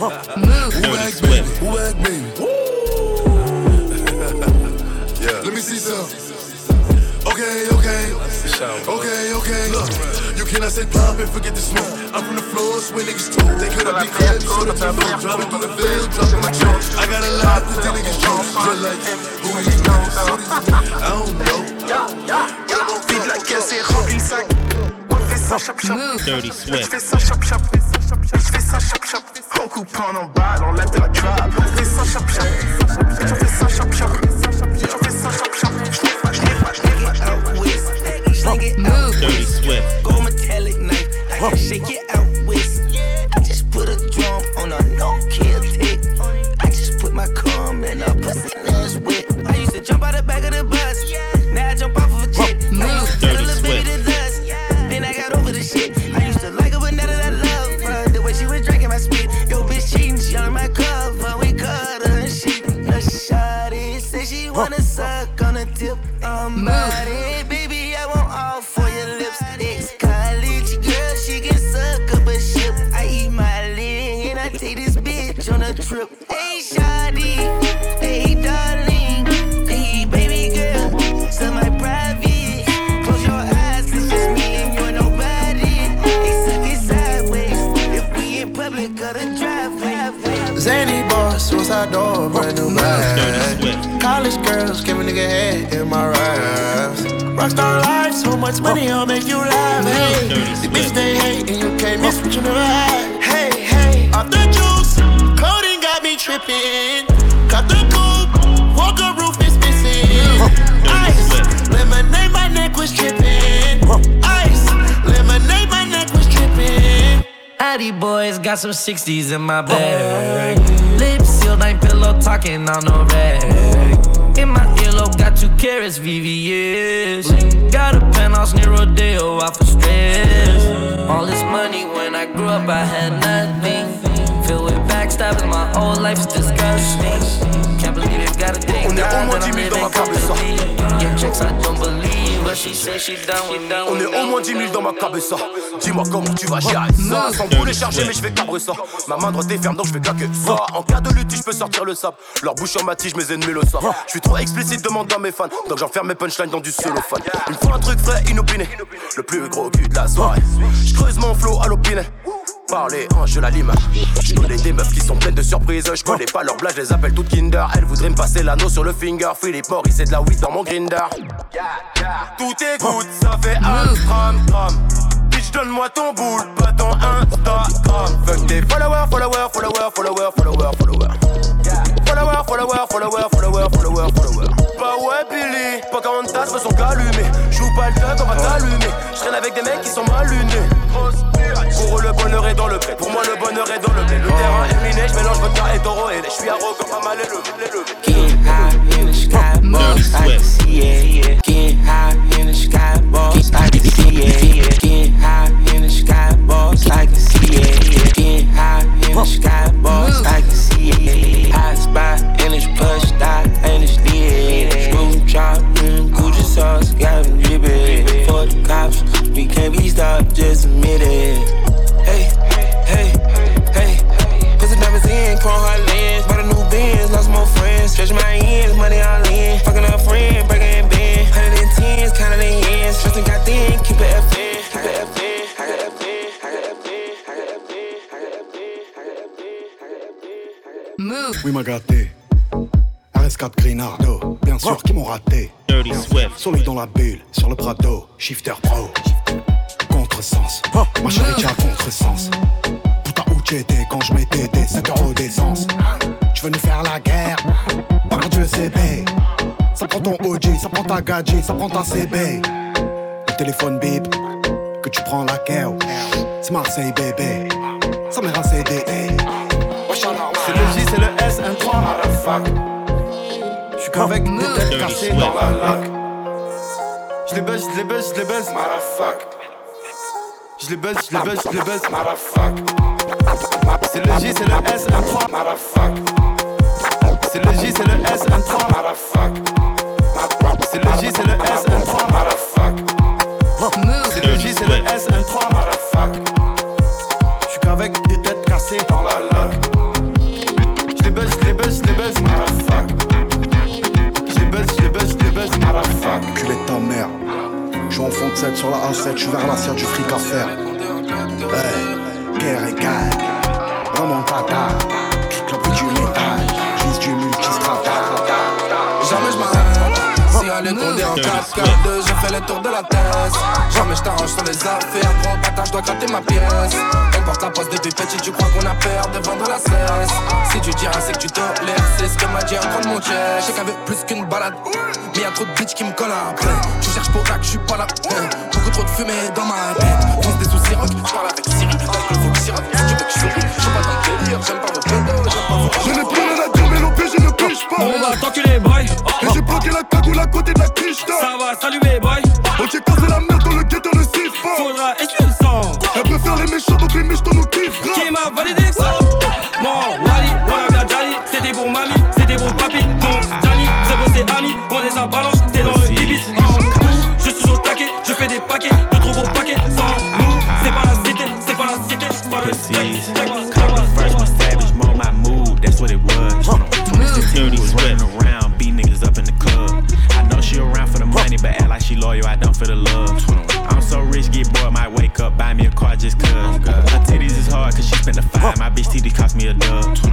Dirty Swift. Who like me? yeah. Let me see some. Okay, okay. Okay, okay. Look, you cannot say pop and forget the smoke. I'm from the floors where niggas talk. They could have be crabs, so the people driving through the field, dropping my trunk. I got a lot to do niggas drunk. Just like who he knows. I don't know. Vide la caisse et remplis le sac. On fait ça chop chop. Dirty Je Swift. fais ça chop chop. Je fais ça chop chop. En coupant en balle, on lève de la trap. On fait ça chop chop. Je fais ça chop chop. Je fais ça chop chop. Je n'ai pas, je n'ai pas, je n'ai pas out with. Sling it out Dirty Swift. Gold metallic knife, I can shake it out much money, I'll make you laugh. Hey, the bitch they hate, and you can't miss what you never had. Hey, hey, off the juice, coding got me tripping. Cut the coupe, walker roof is missing. Ice, lemonade, my neck was tripping. Ice, lemonade, my neck was tripping. Addy boys got some 60s in my bag. Lips sealed, ain't pillow talking on no rag. Got two carrots, VVS. Got a penthouse near Rodeo, off for stress. All this money when I grew up, I had nothing. Filled with backstabbing, my whole life is disgusting. Can't believe it, got a thing. On est au moins 10 000 dans ma cabeza. Yeah, checks, I don't believe, but she said she done with done On est au moins 10 000 dans ma cabeza. Dis-moi comment tu vas gérer ça. Sans vous les charger, mais je vais cabrer ça. Ma main droite est ferme, donc je vais claquer ça. En cas de lutte, je peux sortir le sable. Leur bouche en ma tige, mes ennemis le savent. Je suis trop explicite, demande à mes fans. Donc j'enferme mes punchlines dans du cellophane. Il me faut un truc frais, inopiné. Le plus gros cul de la soirée. Je creuse mon flow à l'opiné. Parler, hein, je la lime. Je connais des meufs qui sont pleines de surprises. Je connais pas leur blague, je les appelle toutes Kinder. Elles voudraient me passer l'anneau sur le finger. Philippe Maurice, c'est de la weed dans mon grinder. Tout est good, ça fait un tram tram. Bitch, donne-moi ton boule, pas ton Instagram. Fuck tes followers, followers, followers, followers, followers, followers. Followers, followers, followers, followers, followers, followers. Bah ouais, Billy, pas 40 tasses me sont allumées. Joue pas le thug, on va t'allumer. Je traîne avec des mecs qui sont mal lunés. Pour eux, le bonheur est dans le prêt. Pour moi, le bonheur est dans le blé. Le terrain est miné, je mélange vodka et taureau. Et je suis arrogant, pas mal élevé. High in the sky, boss, I can see it. Getting high in the sky, boss, I can see it. Getting high in the sky, boss, I can see it. In the sky, boss, I can see it. Hot spot and it's plush dot and it's lit. Screw chop, mm, Gucci sauce, got me dripping. For the cops, we can't be stopped, just admit it. Hey, hey, hey. Put the diamonds in, chrome hard lens. Bought a new Benz, lost more friends. Stretch my ends, money all in. Fucking a friend, breaking bend. Hundred and tens, counting the ends. Stressing got thin, keep it FN. Oui, m'a gâté. RS4 Grinardo, bien sûr qu'ils m'ont raté. Dirty Swift. Dans la bulle, sur le Prado, shifter pro. Contresens, ma chérie tient à contresens. Putain, où t'étais quand je mettais des 7 euros d'essence? Tu veux nous faire la guerre Par Dieu, CB. Ça prend ton OG, ça prend ta gadget, ça prend ta CB. Le téléphone bip, que tu prends la guerre. C'est Marseille, bébé. Ça m'est un CD. C'est le J, c'est le S, un 3. Je suis qu'avec des têtes cassées dans la lac. Je les baisse, je les baisse, je les baisse. Je les baisse, je les baisse, je les baisse. C'est le J, c'est le S, un 3. C'est le J, c'est le S, un 3. C'est le J, c'est le S, un 3. C'est le J, c'est le 37 sur la A7, je suis vers la l'assiette du fric à faire. Hey, guerre et gagne, remontada, clique l'envie du métal, glisse du multistrada. Jamais je m'arrête, si elle est en 4 4 2 j'ai fait le tour de la tête. Jamais je t'arrange sur les affaires, gros bâtard, je dois gratter ma pièce. On porte la poste depuis petit, tu crois qu'on a peur de vendre la cesse. Si tu dis rien, c'est que tu tolères. C'est ce que m'a dit un grand de mon chest. Je sais qu'avec plus qu'une balade. Mais y'a trop de bitches qui me collent après. Tu cherches pour que je suis pas là. Beaucoup trop de fumée dans ma tête. Tous des soucis rock, je parle avec Siri. Il faut que Siri, si tu veux que je souris. Je suis pas dans le délire, j'aime pas vos pédos, j'aime pas vos Je n'ai plus rien à dire, mais l'OP, je ne pige pas. On va t'enculer, boy. Et j'ai bloqué la cagoule à côté de la quiche Ça va, saluer, boy. Oh, j'ai cassé la merde dans le ghetto, ne siffle pas. Faudra essuyer le sang. Elle préfère les méchants, donc les méchants nous kiffent. Qui m'a validé cost me a dub.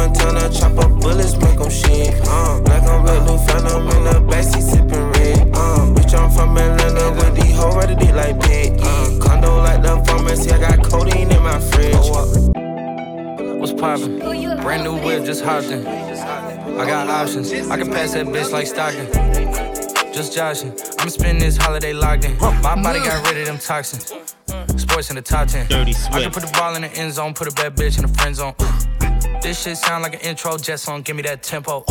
Montana, chop up bullets, make them shit. Uh, black on black, new phantom in the backseat sipping red. Uh, bitch, I'm from Atlanta with these hoes ready to like bed. Uh, condo like the pharmacy, I got codeine in my fridge. What's poppin'? Brand new whip, just hopped in. I got options. I can pass that bitch like Stockton. Just joshing. I'm spending this holiday locked in. My body got rid of them toxins. Sports in the top 10. Dirty I can put the ball in the end zone, put a bad bitch in the friend zone. This shit sound like an intro jet song, give me that tempo.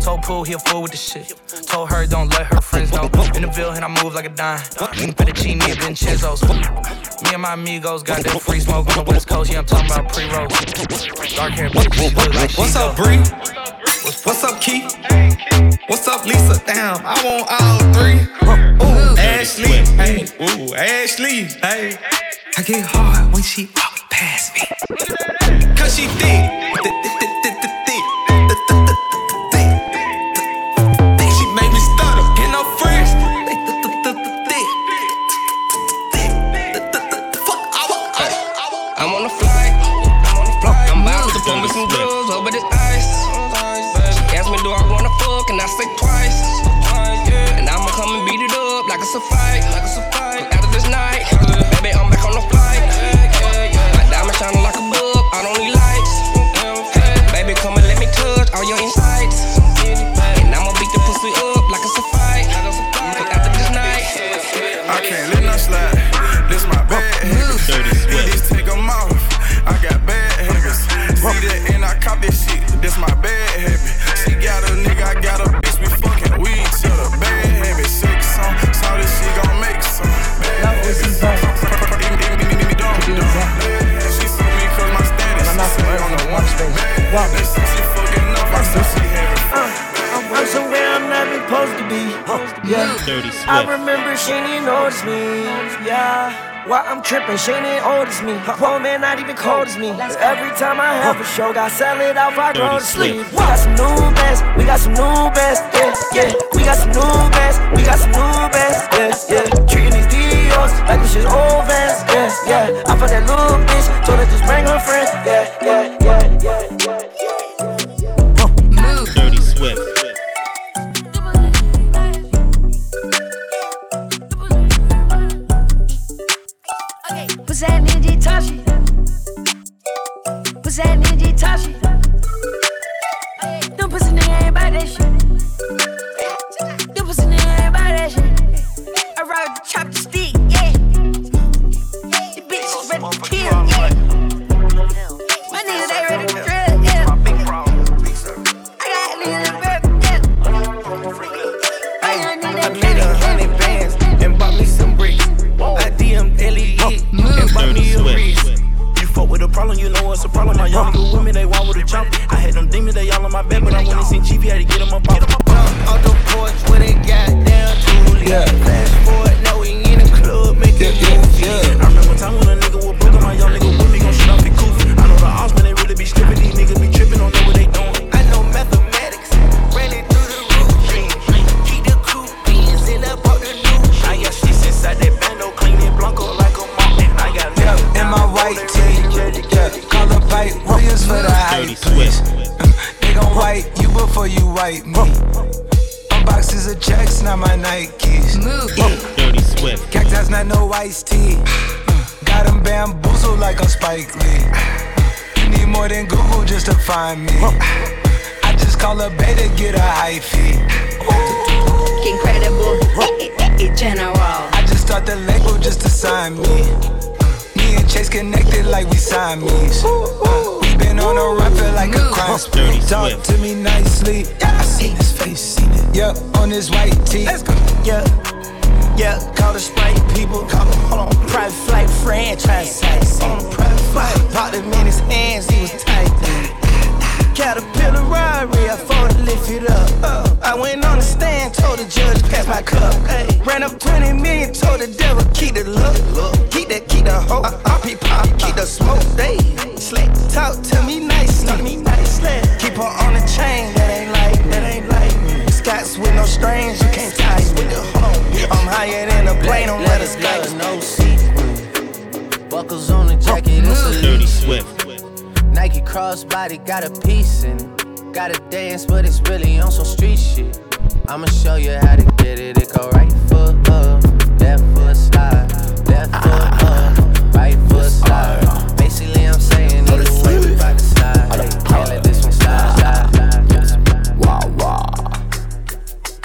Told Pooh he a fool with the shit. Told her don't let her friends know. In the Ville and I move like a dime. Fettuccine and Vincenzo's. Me and my amigos got that free smoke on the West Coast. Yeah, I'm talking about pre roll. Dark hair bitch. look like What's up, Bree? What's up, Keith? What's up, Lisa? Damn, I want all three. Ooh, Ashley, hey, ooh, Ashley, hey. I get hard when she walk past me. She thick. I'm on a flight. I'm about to pull me some drugs over this ice. She asked me, do I wanna fuck? And I say twice. And I'ma come and beat it up like it's a fight. After Dirty I remember she didn't notice me. Yeah. Why I'm tripping, she didn't notice me. Her poor man not even cold as me. Every time I have a show, got sell it off, I go to sleep. We got some new bands, we got some new bands, yeah, yeah. We got some new bands, we got some new bands, yeah, yeah. Treating these DOs like this shit old bands, yeah, yeah. I fuck that little bitch, told her just bring her friend, yeah, yeah, yeah, pipe, Williams for the hype. Swift. They gon' white you before you white me. Unboxes of checks, not my Nikes. Dirty Swift. Cactus, not no iced tea. Got Got 'em bamboozled like I'm Spike Lee. You need more than Google just to find me. I just call a beta, get a hyphy. Incredible, it, it, it connected like we Siamese. Uh, we been on a run, feel like a crime spree. Talk to me nicely. I seen his face, seen it. Yeah, on his white tee. Let's go. Yeah. Yeah, call the Sprite people. Call them, hold on. Private flight franchise. On a private flight. Popped him in his hands, he was tight. Caterpillar robbery, I fought to lift it up. Uh, I went on the stand, told the judge, pass my cup. Hey, ran up 20 million, told the devil, keep the look. Keep that, keep the hope. Uh, uh, keep, pop, keep the smoke. They slick. Talk to me nicely. Me nicely. Keep her on the chain, that ain't like, that ain't like me. Scots with no strings, you can't tie with the home. I'm higher than a plane, don't let us go. No sequin. Buckles on the jacket, it's a Dirty Swift. Nike crossbody got a piece in it. Gotta dance, but it's really on some street shit. I'ma show you how to get it. It go right foot up, left foot slide, left foot up, right foot slide. Basically, I'm saying either way we bout to slide. Hey, can't let this one slide, slide, slide. Wow,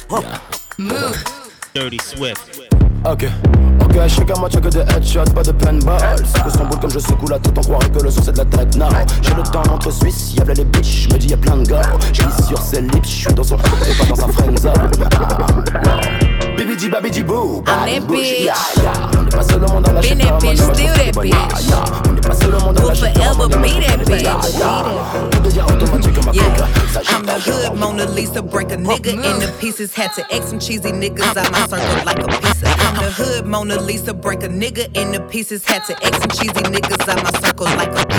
wow. Move. Dirty Swift. Ok, ok, chacun moi check des headshots, pas de paintball. C'est que son boule comme je secoue la tête, on croirait que le son c'est de la tête. Non, j'ai le temps entre Suisse, y'a les bitches, me dis y'a plein de gars. J'glisse sur ses lips, j'suis dans son et pas dans sa friendzone. Bibidi babidi boo, I'm that bitch. yeah, yeah. On n'est pas seul au monde à la Been that bitch, still that bitch. On n'est pas seul au monde à Will la forever be that bitch. Tout devient automatique comme ma Yeah, pique. I'm the hood Mona Lisa, break a nigga into pieces. Had to X some cheesy niggas out my circle like a pizza. I'm the hood Mona Lisa, break a nigga into pieces. Had to X some cheesy niggas out my circle like a pizza.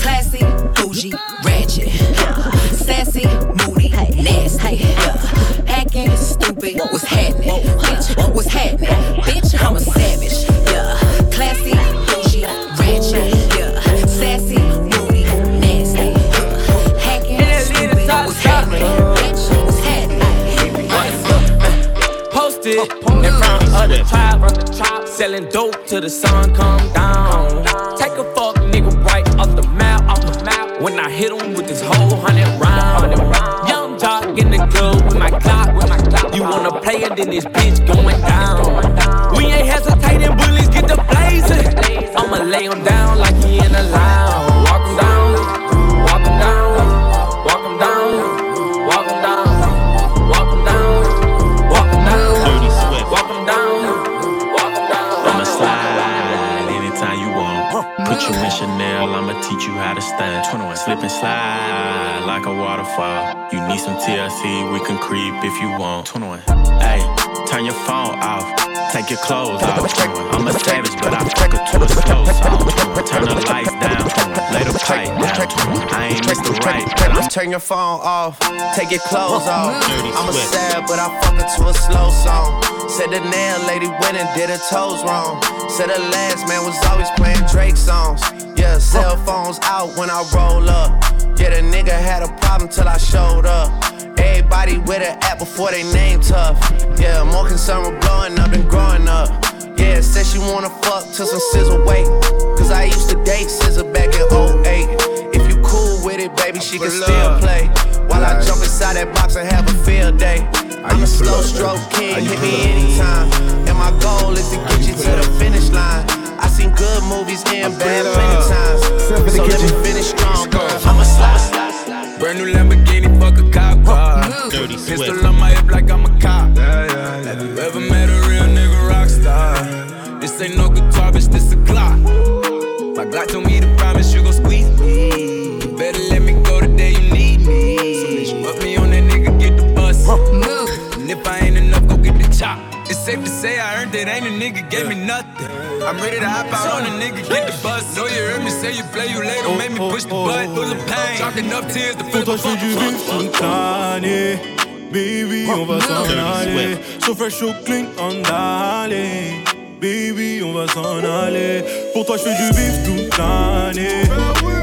classy, bougie, ratchet, sassy, moody, nasty, acting stupid. What's happening, bitch? What's happening, bitch? I'm a savage, yeah, classy, bougie, ratchet, yeah, sassy, moody, nasty, hacking, stupid. What's happening, bitch? What's happening? Posted in front of the top, selling dope till the sun come down. Take a fuck When I hit him with this whole hundred round, young jock in the club with my clock. You wanna play it, then this bitch going down. We ain't hesitating, bullies get the blazing. I'ma lay him down like he in a lounge. Put you in Chanel, I'ma teach you how to stand. 21. Slip and slide like a waterfall. You need some TLC, we can creep if you want. 21. Hey, turn your phone off. Take your clothes off. 21. I'm a savage, but I fuck her to a slow song. Turn the lights down. Lay the pipe down. I ain't Mr. Right, but I'm Turn your phone off, take your clothes off. I'm a sad, but I fuck her to a slow song. Said the nail lady went and did her toes wrong. Said the last man was always playing Drake songs. Yeah, cell phones out when I roll up. Yeah, the nigga had a problem till I showed up. Everybody with an app before they name tough. Yeah, more concerned with blowing up than growing up. Yeah, said she wanna fuck till some scissor wait. Cause I used to date scissor back in 08. If you cool with it, baby, she can still play. While I jump inside that box and have a field day. I'm a slow stroke king, hit me anytime. And my goal is to get you to the finish line. I seen good movies and bad plenty times. So let me finish strong, girl. I'm a slide. Brand new Lamborghini, fuck a cop car. Dirty Pistol on my hip like I'm a cop. Have you ever met a real nigga rock star? This ain't no guitar, bitch, this a clock. My Glock told me to promise you gon' squeeze me. You Better let me go the day you need me. So bitch, put me on that nigga, get the bus. And if I ain't enough, go get the chop. It's safe to say I earned it, ain't a nigga gave me nothing. I'm ready to hop out on a nigga, get the bus. Know you heard me say you play, you later, oh, make me push the oh, button, oh. full of pain. Chalking up tears to Pour toi, je fais du bif toute l'année. Baby, on va s'en aller. So fresh, so clean, on d'aller. Baby, on va s'en aller. Pour toi, je fais du bif toute l'année.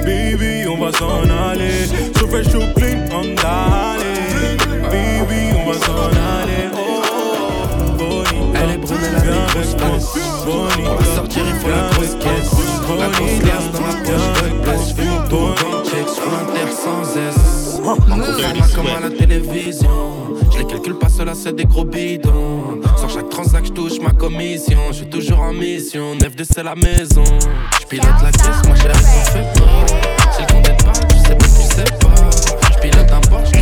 Baby, on va s'en Comme à la télévision. Je les calcule pas, cela c'est des gros bidons. Sur chaque transac, je touche ma commission. Je suis toujours en mission. 9 de c'est la maison. Je pilote la caisse, moi chérie, t'en fais pas. Si le compte est pas, tu sais pas, tu sais pas. Je pilote un Porsche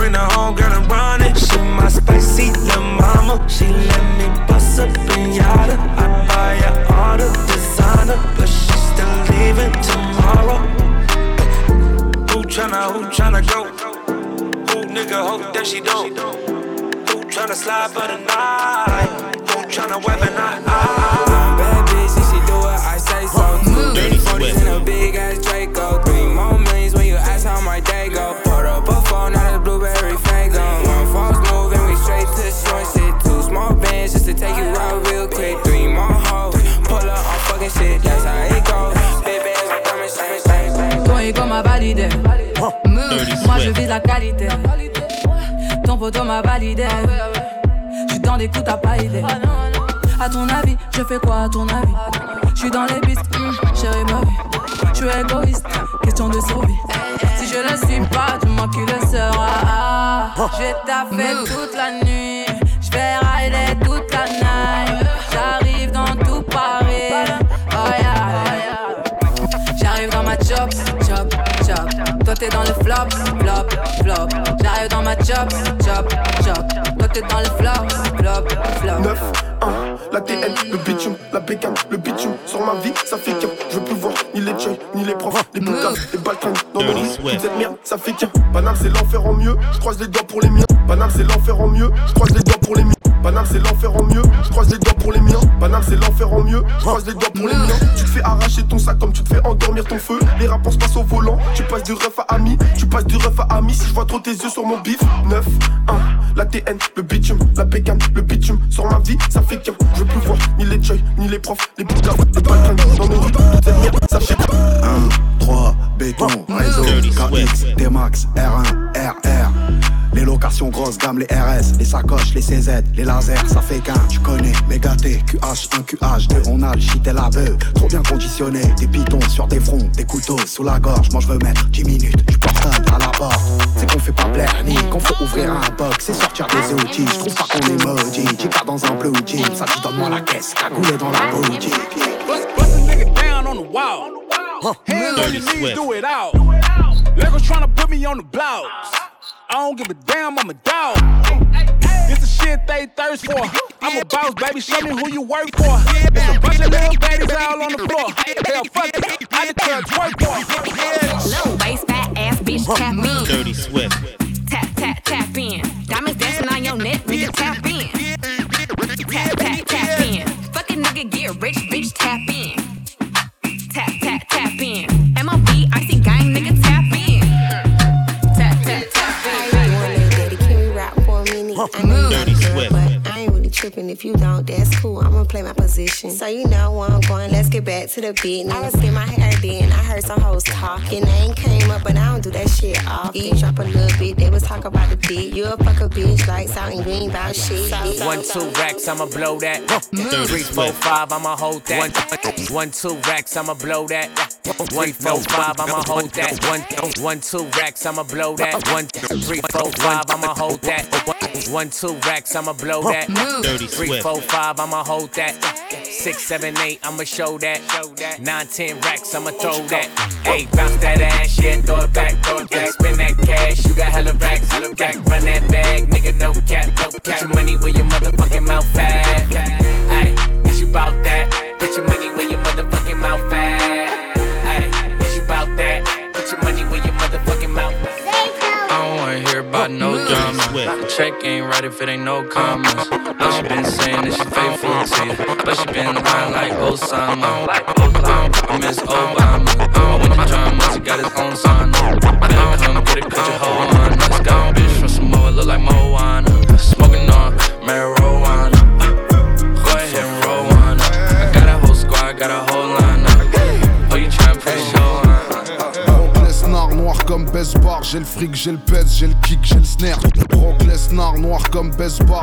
bring the home girl and run it? She my spicy little mama. She let me bust up in yada. I buy her all the designer, but she still leaving tomorrow. Who tryna, who tryna go? Who nigga hope that she don't? Who tryna slide for the night? Who tryna weaponize? Bad bitch, she do it, I say so. Two Dirty 40s Swift. and a big ass Draco. Validé. Moi je vise la qualité. Ton poteau m'a validé. J'suis dans des coups, t'as pas idée. À ton avis, je fais quoi à ton avis? J'suis dans les pistes, hum, chérie ma vie. J'suis égoïste, question de survie. Si je le suis pas, du moins qui le sera. J'ai taffé toute la nuit. J'vais rider toute la night. Toi t'es dans le flop, flop, flop. J'arrive dans ma chop, chop, chop. Toi t'es dans le flop, flop, flop. 9, 1, la TN, le bitume, la bécane, le bitume. Sur ma vie, ça fait qu'un. Je veux plus voir ni les jeunes, ni les profs, les boucas, les balkans. Dans rues, Swift. toute cette merde, ça fait qu'un. Banal, c'est l'enfer en mieux. Je croise les doigts pour les miens. Banal, c'est l'enfer en mieux. Je croise les doigts pour les miens. Banal, c'est l'enfer en mieux. Je croise les doigts pour les miens. Banal, c'est l'enfer en mieux. Je croise les doigts pour les miens. Tu te fais arracher ton sac comme tu te fais endormir ton feu. Les rapports se passent au volant. Tu passes du ref à ami. Tu passes du ref à ami. Si je vois trop tes yeux sur mon bif. 9, 1, la TN, le bitume, la bécane, le bitume. Sur ma vie, ça fait qu'un. Je veux plus voir ni les joy, ni les profs, les boucas, les balkans. Dans nos rues, toute cette merde, ça fait qu'un. 1, 3, béton, réseau, KX, D-Max, R1, RR. Les locations grosses gamme, les RS, les sacoches, les CZ, les lasers, ça fait qu'un. Tu connais, méga T, QH, 1 QH, 2, on a le shit et la beuh. Trop bien conditionné, des pitons sur des fronts, des couteaux sous la gorge. Moi je veux mettre 10 minutes, je portable à la porte. C'est qu'on fait pas plaire ni qu'on faut ouvrir un box et sortir des outils. Je trouve pas qu'on est maudit. Chica dans un blue jean, ça dit donne-moi la caisse, cagoulé dans la boutique. Bust, bust a nigga down on the wall. Hands on your knees, do it out. Legos tryna put me on the blouse. I don't give a damn, I'm a dog. This the shit they thirst for. I'm a boss, baby. Show me who you work for. It's a bunch of little baddies all on the floor. Hell, fuck it. I declare twerk for. Low waist, fat ass bitch, tap in. Dirty Swift. Tap, tap, tap in. Diamonds dancing on your neck, nigga, tap in. Tap, tap, tap in. Minute? I know Dirty not Swift. but I ain't really tripping. If you don't, that's cool. I'ma play my position. So you know where I'm going. Let's get back to the business. I was getting my hair did, I heard some hoes talking. They ain't came up, but I don't do that shit off. drop a little bit. They was talking about the dick. You a fuck a bitch, lights out and green about shit. One two racks, I'ma blow that. Three four five, I'ma hold that. One, one two racks, I'ma blow that. One four five, I'ma hold that. One one two racks, I'ma blow that. One three four five, I'ma hold that. One two racks, I'ma blow that. Three four five, I'ma hold that. Six seven eight, I'ma show that. Nine ten racks, I'ma throw that. Hey, bounce that ass, yeah, throw it back, throw it back. Spend that cash, you got hella racks, hella racks. Run that bag, right if it ain't no comments. Know she been saying that she faithful to you, but she been lying like Osama. I miss Obama. When the drama, he got his own son. Better come get it, put your hoe on. Noir comme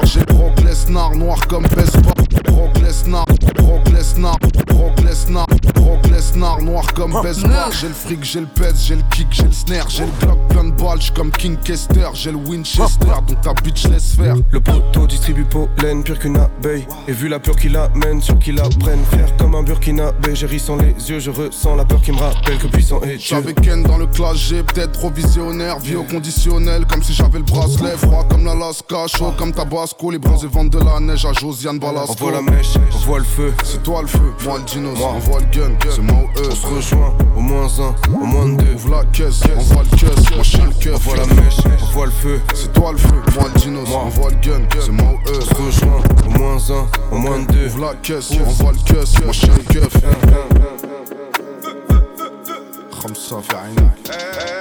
J'ai le fric, j'ai le pèse, j'ai le kick, j'ai le snare, j'ai le Glock plein de balles, j'suis comme King Kester, j'ai le Winchester, donc ta bitch laisse faire. Le poteau distribue pollen pire qu'une abeille. Et vu la peur qu'il amène, sur qu'il apprenne. Faire comme un burkinabé, j'ai ri sans les yeux, je ressens la peur qui me rappelle que puissant est Dieu. J'avais Ken dans le clash, j'ai peut-être provisionnaire, vie au conditionnel, comme si j'avais le bracelet, froid comme l'Alaska, chaud comme Tabasco, les bronzes vendent de la neige à Josiane Balasco. On voit la mèche, on voit le feu. C'est toi le feu, moi le dinos, on voit le gun, c'est moi ou eux. On se rejoint moins un, au moins deux. Ouvre la caisse, on voit le caisse, moi je le keuf. On voit la mèche, on voit le feu. C'est toi le feu, moi le dinos, on voit le gun, c'est moi ou eux. On se rejoint au moins un, au moins deux. Ouvre la caisse, on voit le caisse, moi je le keuf. خمسة في عينك